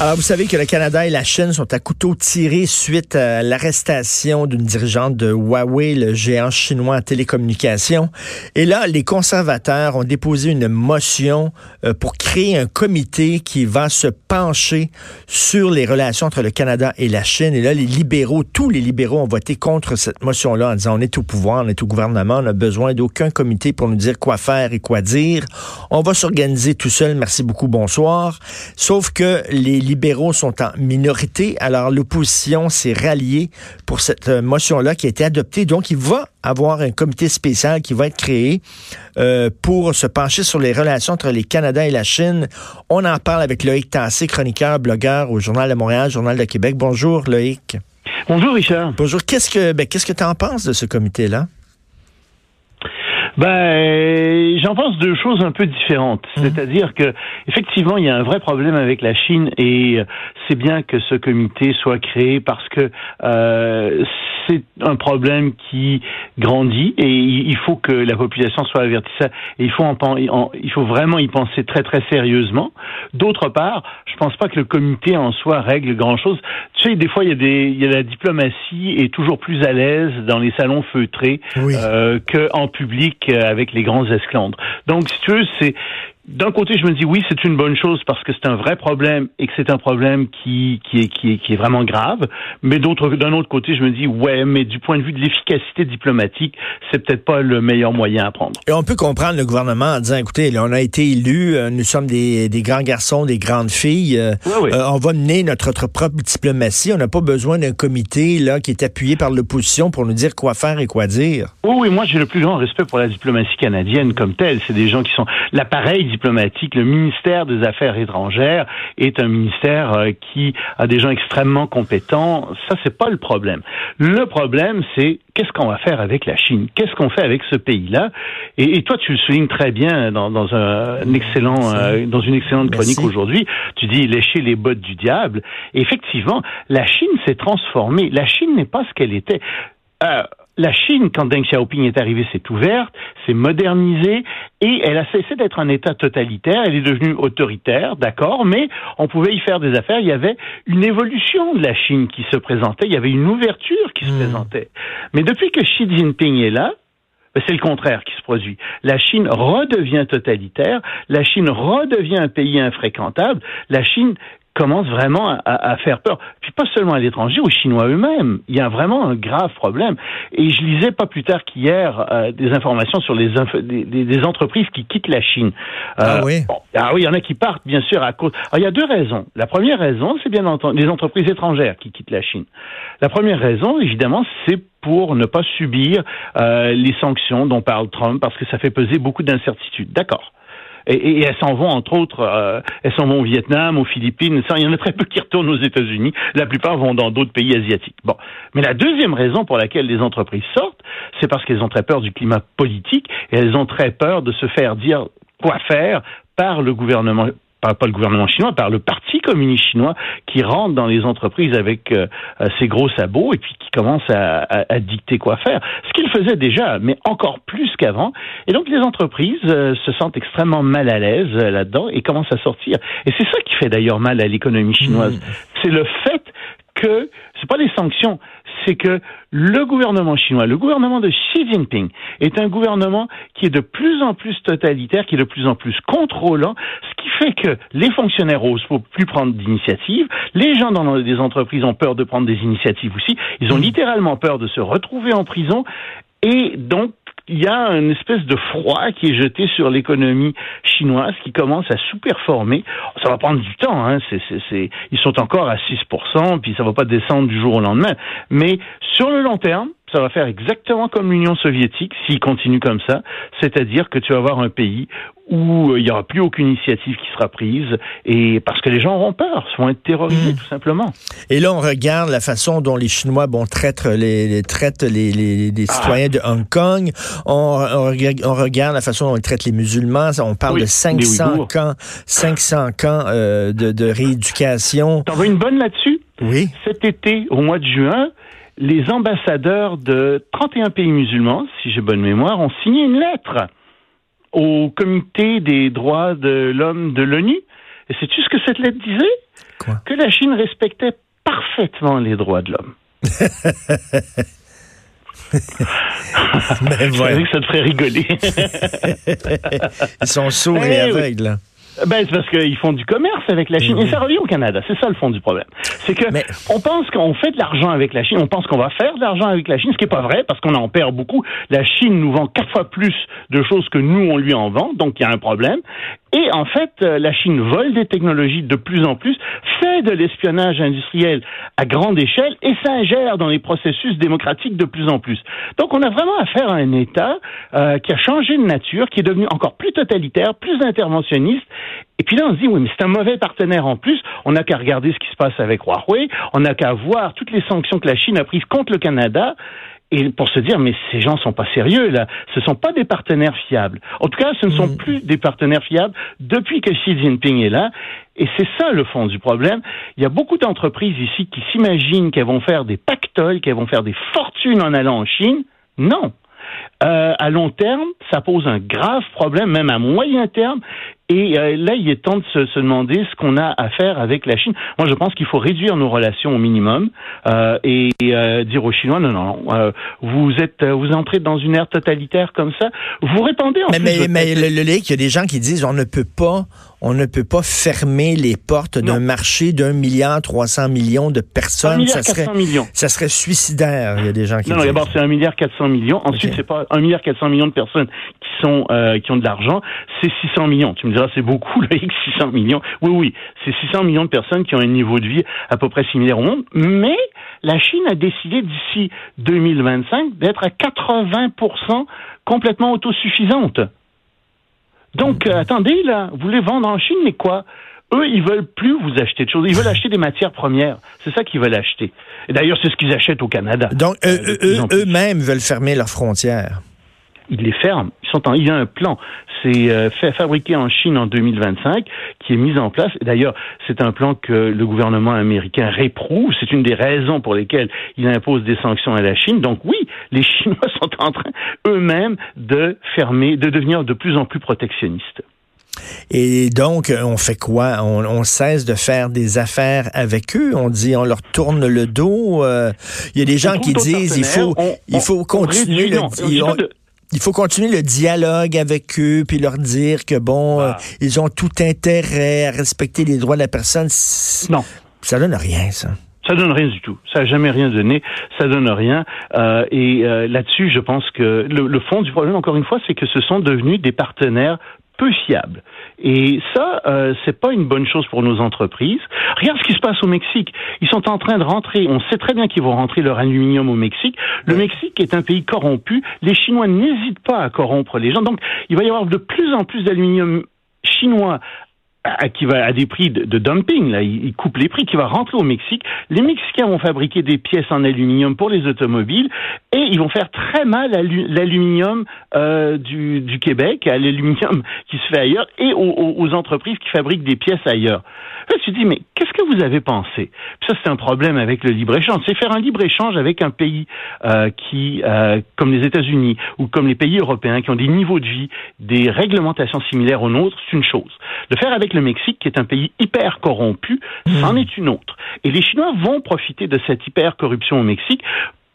Alors, vous savez que le Canada et la Chine sont à couteau tiré suite à l'arrestation d'une dirigeante de Huawei, le géant chinois en télécommunications. Et là, les conservateurs ont déposé une motion euh, pour créer un comité qui va se pencher sur les relations entre le Canada et la Chine. Et là, les libéraux, tous les libéraux ont voté contre cette motion-là en disant on est au pouvoir, on est au gouvernement, on n'a besoin d'aucun comité pour nous dire quoi faire et quoi dire. On va s'organiser tout seul. Merci beaucoup. Bonsoir. Sauf que les libéraux sont en minorité. Alors, l'opposition s'est ralliée pour cette euh, motion-là qui a été adoptée. Donc, il va avoir un comité spécial qui va être créé euh, pour se pencher sur les relations entre les Canada et la Chine. On en parle avec Loïc Tassé, chroniqueur, blogueur au Journal de Montréal, Journal de Québec. Bonjour, Loïc. Bonjour, Richard. Bonjour. Qu'est-ce que ben, qu'est-ce que tu en penses de ce comité-là? Ben, j'en pense deux choses un peu différentes. Mmh. C'est-à-dire que, effectivement, il y a un vrai problème avec la Chine et euh, c'est bien que ce comité soit créé parce que euh, c'est un problème qui grandit et il faut que la population soit avertie. Et il faut en, il faut vraiment y penser très très sérieusement. D'autre part, je pense pas que le comité en soi règle grand chose. Tu sais, des fois il y a des, il y a la diplomatie est toujours plus à l'aise dans les salons feutrés oui. euh, que en euh, avec les grands esclandres. Donc, si tu veux, c'est d'un côté, je me dis oui, c'est une bonne chose parce que c'est un vrai problème et que c'est un problème qui, qui, est, qui, est, qui est vraiment grave. Mais d'autre, d'un autre côté, je me dis ouais, mais du point de vue de l'efficacité diplomatique, c'est peut-être pas le meilleur moyen à prendre. Et on peut comprendre le gouvernement en disant écoutez, là, on a été élus, euh, nous sommes des, des, grands garçons, des grandes filles, euh, oui, oui. Euh, on va mener notre, notre propre diplomatie. On n'a pas besoin d'un comité là qui est appuyé par l'opposition pour nous dire quoi faire et quoi dire. Oui, oui, moi j'ai le plus grand respect pour la diplomatie canadienne comme telle. C'est des gens qui sont l'appareil diplomatique, le ministère des Affaires étrangères est un ministère euh, qui a des gens extrêmement compétents. Ça, c'est pas le problème. Le problème, c'est qu'est-ce qu'on va faire avec la Chine? Qu'est-ce qu'on fait avec ce pays-là? Et, et, toi, tu le soulignes très bien dans, dans un, excellent, euh, dans une excellente chronique aujourd'hui. Tu dis lécher les bottes du diable. Et effectivement, la Chine s'est transformée. La Chine n'est pas ce qu'elle était. Euh, la Chine, quand Deng Xiaoping est arrivé, s'est ouverte, s'est modernisée et elle a cessé d'être un État totalitaire. Elle est devenue autoritaire, d'accord, mais on pouvait y faire des affaires. Il y avait une évolution de la Chine qui se présentait. Il y avait une ouverture qui se mmh. présentait. Mais depuis que Xi Jinping est là, ben, c'est le contraire qui se produit. La Chine redevient totalitaire, la Chine redevient un pays infréquentable, la Chine commence vraiment à, à, faire peur. Puis pas seulement à l'étranger, aux Chinois eux-mêmes. Il y a vraiment un grave problème. Et je lisais pas plus tard qu'hier euh, des informations sur les des, des, entreprises qui quittent la Chine. Euh, ah oui. Bon, ah oui, il y en a qui partent bien sûr à cause. Alors, il y a deux raisons. La première raison, c'est bien entendu les entreprises étrangères qui quittent la Chine. La première raison, évidemment, c'est pour ne pas subir euh, les sanctions dont parle Trump parce que ça fait peser beaucoup d'incertitudes. D'accord et, elles s'en vont entre autres, euh, elles s'en vont au Vietnam, aux Philippines. Il y en a très peu qui retournent aux États-Unis. La plupart vont dans d'autres pays asiatiques. Bon, mais la deuxième raison pour laquelle les entreprises sortent, c'est parce qu'elles ont très peur du climat politique et elles ont très peur de se faire dire quoi faire par le gouvernement par pas le gouvernement chinois, par le Parti communiste chinois qui rentre dans les entreprises avec euh, ses gros sabots et puis qui commence à, à, à dicter quoi faire. Ce qu'il faisait déjà, mais encore plus qu'avant. Et donc les entreprises euh, se sentent extrêmement mal à l'aise euh, là-dedans et commencent à sortir. Et c'est ça qui fait d'ailleurs mal à l'économie chinoise. Mmh. C'est le fait que c'est pas les sanctions, c'est que le gouvernement chinois, le gouvernement de Xi Jinping, est un gouvernement qui est de plus en plus totalitaire, qui est de plus en plus contrôlant, ce qui fait que les fonctionnaires osent plus prendre d'initiatives, les gens dans des entreprises ont peur de prendre des initiatives aussi, ils ont littéralement peur de se retrouver en prison, et donc il y a une espèce de froid qui est jeté sur l'économie chinoise qui commence à sous-performer. Ça va prendre du temps, hein. ils sont encore à 6%, puis ça va pas descendre du jour au lendemain. Mais sur le long terme, ça va faire exactement comme l'Union soviétique s'il continue comme ça, c'est-à-dire que tu vas avoir un pays où euh, il n'y aura plus aucune initiative qui sera prise et parce que les gens auront peur, vont être terrorisés mmh. tout simplement. Et là, on regarde la façon dont les Chinois bon, traitent les, les traitent les, les, les citoyens ah. de Hong Kong. On, on, on, regarde la façon dont ils traitent les musulmans. On parle oui, de 500 camps, 500 camps euh, de, de rééducation. T'en veux une bonne là-dessus? Oui. Cet été, au mois de juin, les ambassadeurs de 31 pays musulmans, si j'ai bonne mémoire, ont signé une lettre au comité des droits de l'homme de l'ONU Et sais-tu ce que cette lettre disait? Quoi? Que la Chine respectait parfaitement les droits de l'homme. Ben, Je ouais. que ça te ferait rigoler. Ils sont sourds Eh et oui. aveugles. Ben, c'est parce qu'ils font du commerce avec la Chine. Et ça revient au Canada. C'est ça le fond du problème. C'est que Mais- on pense qu'on fait de l'argent avec la Chine. On pense qu'on va faire de l'argent avec la Chine, ce qui est pas vrai parce qu'on en perd beaucoup. La Chine nous vend quatre fois plus de choses que nous, on lui en vend. Donc, il y a un problème. Et en fait, euh, la Chine vole des technologies de plus en plus, fait de l'espionnage industriel à grande échelle et s'ingère dans les processus démocratiques de plus en plus. Donc, on a vraiment affaire à un État euh, qui a changé de nature, qui est devenu encore plus totalitaire, plus interventionniste. Et puis là, on se dit, oui, mais c'est un mauvais partenaire en plus. On n'a qu'à regarder ce qui se passe avec Huawei. On n'a qu'à voir toutes les sanctions que la Chine a prises contre le Canada. Et pour se dire, mais ces gens sont pas sérieux, là. Ce sont pas des partenaires fiables. En tout cas, ce ne sont plus des partenaires fiables depuis que Xi Jinping est là. Et c'est ça le fond du problème. Il y a beaucoup d'entreprises ici qui s'imaginent qu'elles vont faire des pactoles, qu'elles vont faire des fortunes en allant en Chine. Non. Euh, à long terme, ça pose un grave problème, même à moyen terme. Et euh, là, il est temps de se, se demander ce qu'on a à faire avec la Chine. Moi, je pense qu'il faut réduire nos relations au minimum euh, et euh, dire aux Chinois non, non, non, euh, vous êtes, euh, vous entrez dans une ère totalitaire comme ça. Vous répandez en Mais, plus mais, mais le, le Lick, il y a des gens qui disent on ne peut pas, on ne peut pas fermer les portes d'un marché d'un milliard trois cents millions de un personnes. milliard Ça serait, 400 millions. ça serait suicidaire. Il y a des gens qui Non, non, disent. d'abord, c'est un milliard 400 millions. Ensuite, Ok. c'est pas un milliard 400 millions de personnes qui sont euh, qui ont de l'argent, c'est 600 millions. Tu me c'est beaucoup, X, 600 millions. Oui, oui, c'est 600 millions de personnes qui ont un niveau de vie à peu près similaire au monde. Mais la Chine a décidé d'ici 2025 d'être à 80 complètement autosuffisante. Donc, euh, attendez, là, vous voulez vendre en Chine, mais quoi? Eux, ils veulent plus vous acheter de choses. Ils veulent acheter des matières premières. C'est ça qu'ils veulent acheter. Et d'ailleurs, c'est ce qu'ils achètent au Canada. Donc, eux- Euh, eux- eux-mêmes veulent fermer leurs frontières. Ils les ferment. Ils sont en, il y a un plan. C'est euh, fait fabriqué en Chine en 2025, qui est mis en place. D'ailleurs, c'est un plan que le gouvernement américain réprouve. C'est une des raisons pour lesquelles il impose des sanctions à la Chine. Donc oui, les Chinois sont en train eux-mêmes de fermer, de devenir de plus en plus protectionnistes. Et donc, on fait quoi? On, on cesse de faire des affaires avec eux? On dit, on leur tourne le dos? euh, Il y a des gens qui disent, il faut. On- il faut on continuer le, il- faut continuer le dialogue avec eux, puis leur dire que bon, Ah. euh, ils ont tout intérêt à respecter les droits de la personne. Non. Ça donne rien, ça. Ça donne rien du tout. Ça n'a jamais rien donné. Ça donne rien. Euh, et euh, là-dessus, je pense que le, le fond du problème, encore une fois, c'est que ce sont devenus des partenaires peu fiables. Et ça, euh, c'est pas une bonne chose pour nos entreprises. Regarde ce qui se passe au Mexique. Ils sont en train de rentrer. On sait très bien qu'ils vont rentrer leur aluminium au Mexique. Le Mexique est un pays corrompu. Les Chinois n'hésitent pas à corrompre les gens. Donc, il va y avoir de plus en plus d'aluminium chinois à, qui va à des prix de, de dumping, là, il, coupe les prix, qui va rentrer au Mexique. Les Mexicains vont fabriquer des pièces en aluminium pour les automobiles et ils vont faire très mal à l'u- l'aluminium euh, du, Québec, à l'aluminium qui se fait ailleurs et aux, entreprises qui fabriquent des pièces ailleurs. Là, tu te dis, mais qu'est-ce que vous avez pensé? Ça, c'est un problème avec le libre-échange. C'est faire un libre-échange avec un pays euh, qui, euh, comme les États-Unis ou comme les pays européens, qui ont des niveaux de vie, des réglementations similaires aux nôtres, c'est une chose. Le faire avec le Mexique, qui est un pays hyper corrompu, c'en est une autre. Et les Chinois vont profiter de cette hyper corruption au Mexique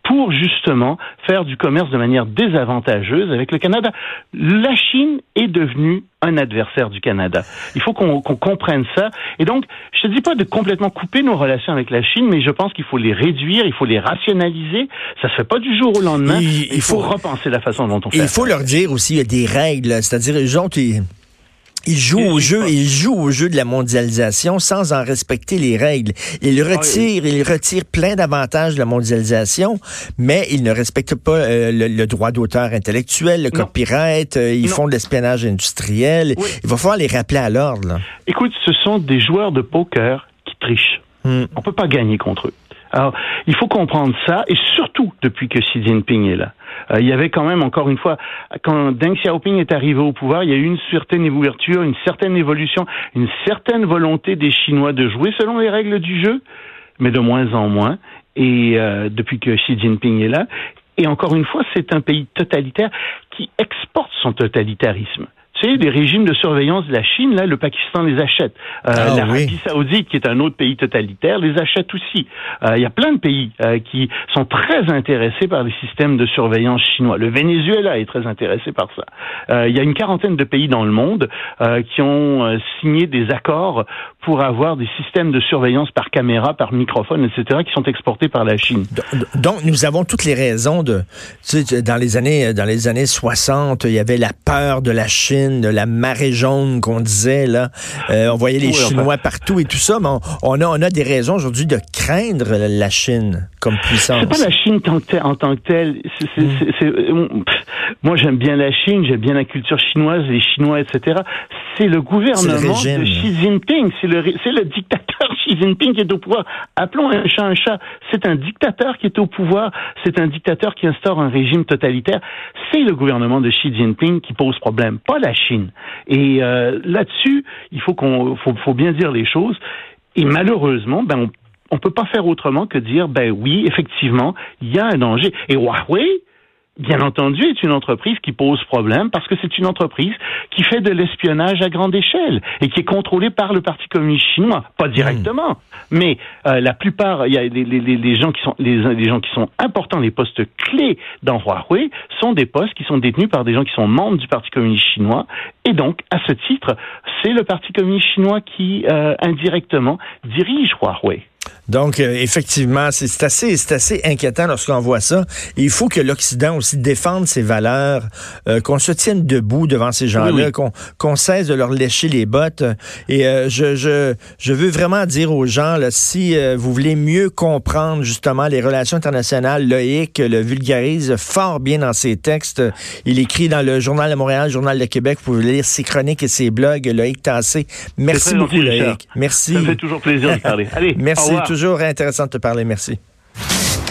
pour justement faire du commerce de manière désavantageuse avec le Canada. La Chine est devenue un adversaire du Canada. Il faut qu'on comprenne ça. Et donc, je ne dis pas de complètement couper nos relations avec la Chine, mais je pense qu'il faut les réduire, il faut les rationaliser. Ça se fait pas du jour au lendemain. Il- faut, faut- repenser la façon dont on fait. il faut leur dire aussi, il y a des règles, c'est-à-dire, les autres, ils, ils jouent au jeu, ils jouent au jeu de la mondialisation sans en respecter les règles. Ils Ah retirent, ils retirent plein d'avantages de la mondialisation, mais ils ne respectent pas euh, le, le droit d'auteur intellectuel, le Non. copyright, euh, ils Non. font de l'espionnage industriel. Oui. Il va falloir les rappeler à l'ordre. Écoute, ce sont des joueurs de poker qui trichent. Hmm. On peut pas gagner contre eux. Alors, il faut comprendre ça, et surtout depuis que Xi Jinping est là. Euh, il y avait quand même, encore une fois, quand Deng Xiaoping est arrivé au pouvoir, il y a eu une certaine ouverture, une certaine évolution, une certaine volonté des Chinois de jouer selon les règles du jeu, mais de moins en moins. Et euh, depuis que Xi Jinping est là, et encore une fois, c'est un pays totalitaire qui exporte son totalitarisme. Les régimes de surveillance de la Chine, là, le Pakistan les achète. Euh, Ah, L'Arabie oui. Saoudite, qui est un autre pays totalitaire, les achète aussi. Euh, Il y a plein de pays euh, qui sont très intéressés par les systèmes de surveillance chinois. Le Venezuela est très intéressé par ça. Euh, il y a une quarantaine de pays dans le monde euh, qui ont euh, signé des accords pour avoir des systèmes de surveillance par caméra, par microphone, etc., qui sont exportés par la Chine. Donc, nous avons toutes les raisons de, tu sais, dans les années, dans les années 60, il y avait la peur de la Chine, de la marée jaune qu'on disait, là. Euh, on voyait les Oui, enfin. Chinois partout et tout ça, mais on, on a, on a des raisons aujourd'hui de craindre la Chine comme puissance. C'est pas la Chine tant que telle- en tant que telle. C'est- moi, j'aime bien la Chine, j'aime bien la culture chinoise, les Chinois, etc. C'est le gouvernement de Xi Jinping, c'est le, c'est le dictateur Xi Jinping qui est au pouvoir. Appelons un chat un chat. C'est un dictateur qui est au pouvoir. C'est un dictateur qui instaure un régime totalitaire. C'est le gouvernement de Xi Jinping qui pose problème, pas la Chine. Et euh, là-dessus, il faut qu'on, faut, faut bien dire les choses. Et malheureusement, ben on on peut pas faire autrement que dire ben oui, effectivement, il y a un danger. Et Huawei, bien entendu, est une entreprise qui pose problème parce que c'est une entreprise qui fait de l'espionnage à grande échelle et qui est contrôlée par le Parti communiste chinois, pas directement, mais euh, la plupart, il y a les- les- les gens qui sont les, les gens qui sont importants, les postes clés dans Huawei sont des postes qui sont détenus par des gens qui sont membres du Parti communiste chinois. Et donc à ce titre, c'est le Parti communiste chinois qui euh, indirectement dirige Huawei. Donc, euh, effectivement, c'est assez, assez inquiétant lorsqu'on voit ça. Et il faut que l'Occident aussi défende ses valeurs, euh, qu'on se tienne debout devant ces gens-là, Oui, oui. qu'on cesse de leur lécher les bottes. Et euh, je, je, je veux vraiment dire aux gens, là, si vous voulez mieux comprendre justement les relations internationales, Loïc le vulgarise fort bien dans ses textes. Il écrit dans le Journal de Montréal, le Journal de Québec. Vous pouvez lire ses chroniques et ses blogs. Loïc Tassé. Merci beaucoup, gentil, Richard. Loïc. Merci. Ça me fait toujours plaisir de parler. Allez, Merci, revoir. toujours intéressant de te parler. Merci.